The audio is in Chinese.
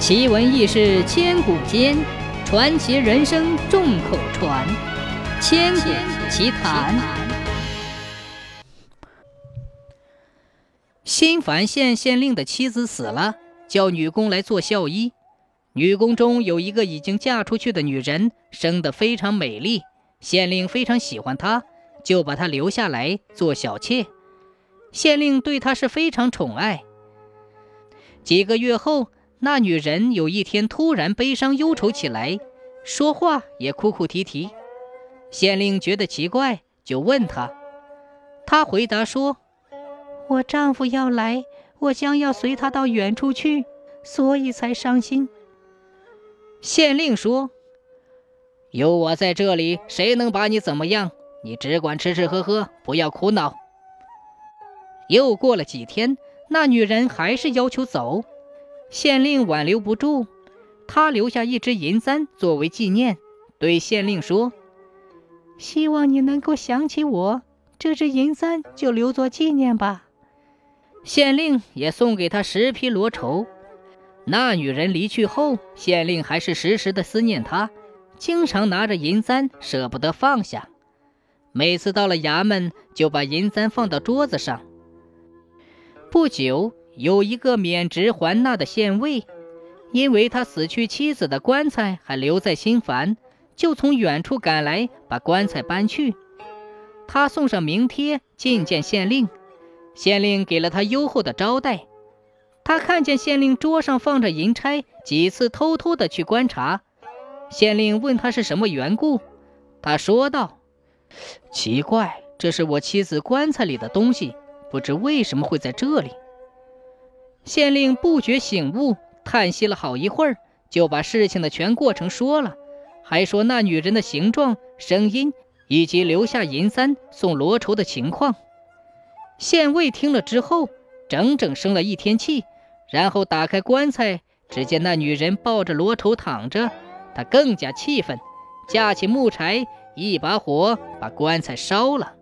奇闻异事千古间，传奇人生众口传。千古奇谈。新繁县县令的妻子死了，叫女工来做孝衣。女工中有一个已经嫁出去的女人，生得非常美丽，县令非常喜欢她，就把她留下来做小妾。县令对她是非常宠爱。几个月后，那女人有一天突然悲伤忧愁起来，说话也哭哭啼啼。县令觉得奇怪，就问她。她回答说：“我丈夫要来，我将要随他到远处去，所以才伤心。”县令说：“有我在这里，谁能把你怎么样？你只管吃吃喝喝，不要哭闹。”又过了几天。那女人还是要求走，县令挽留不住，他留下一只银簪作为纪念，对县令说：“希望你能够想起我，这只银簪就留作纪念吧。”县令也送给他十匹罗绸。那女人离去后，县令还是时时的思念她，经常拿着银簪舍不得放下，每次到了衙门就把银簪放到桌子上。不久，有一个免职还纳的县尉，因为他死去妻子的棺材还留在新繁，就从远处赶来，把棺材搬去。他送上名帖觐见县令，县令给了他优厚的招待。他看见县令桌上放着银钗，几次偷偷的去观察。县令问他是什么缘故，他说道：“奇怪，这是我妻子棺材里的东西。”不知为什么会在这里。县令不觉醒悟，叹息了好一会儿，就把事情的全过程说了，还说那女人的形状、声音，以及留下银簪送罗绸的情况。县尉听了之后，整整生了一天气，然后打开棺材，只见那女人抱着罗绸躺着，他更加气愤，架起木柴，一把火把棺材烧了。